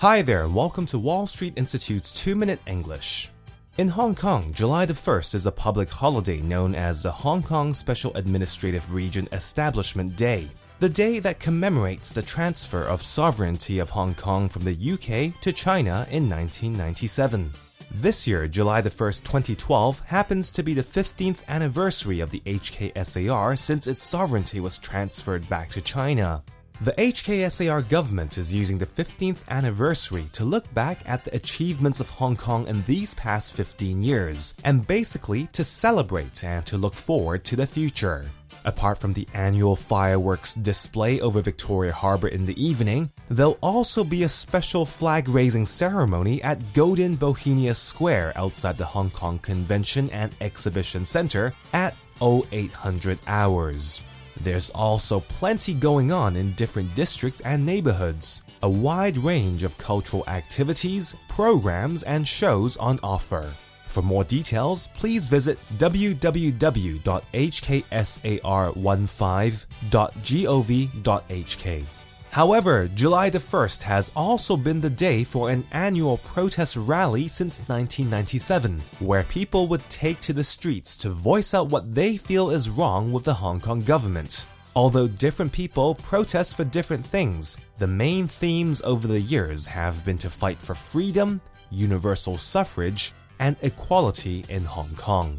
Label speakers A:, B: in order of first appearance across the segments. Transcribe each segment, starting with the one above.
A: Hi there, and welcome to Wall Street Institute's 2 Minute English. In Hong Kong, July the 1st is a public holiday known as the Hong Kong Special Administrative Region Establishment Day, the day that commemorates the transfer of sovereignty of Hong Kong from the UK to China in 1997. This year, July the 1st, 2012, happens to be the 15th anniversary of the HKSAR since its sovereignty was transferred back to China. The HKSAR government is using the 15th anniversary to look back at the achievements of Hong Kong in these past 15 years, and basically to celebrate and to look forward to the future. Apart from the annual fireworks display over Victoria Harbour in the evening, there'll also be a special flag raising ceremony at Golden Bauhinia Square outside the Hong Kong Convention and Exhibition Centre at 0800 hours. There's also plenty going on in different districts and neighborhoods, a wide range of cultural activities, programs, and shows on offer. For more details, please visit www.hksar15.gov.hk. However, July the 1st has also been the day for an annual protest rally since 1997, where people would take to the streets to voice out what they feel is wrong with the Hong Kong government. Although different people protest for different things, the main themes over the years have been to fight for freedom, universal suffrage, and equality in Hong Kong.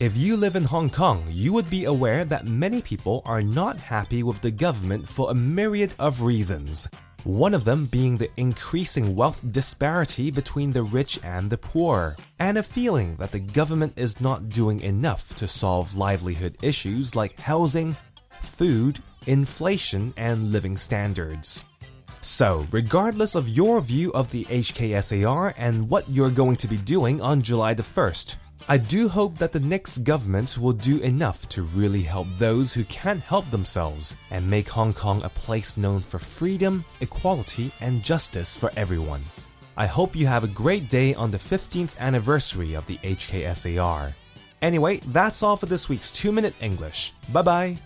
A: If you live in Hong Kong, you would be aware that many people are not happy with the government for a myriad of reasons. One of them being the increasing wealth disparity between the rich and the poor, and a feeling that the government is not doing enough to solve livelihood issues like housing, food, inflation, and living standards. So, regardless of your view of the HKSAR and what you're going to be doing on July the 1st, I do hope that the next government will do enough to really help those who can't help themselves and make Hong Kong a place known for freedom, equality, and justice for everyone. I hope you have a great day on the 15th anniversary of the HKSAR. Anyway, that's all for this week's 2 Minute English. Bye bye.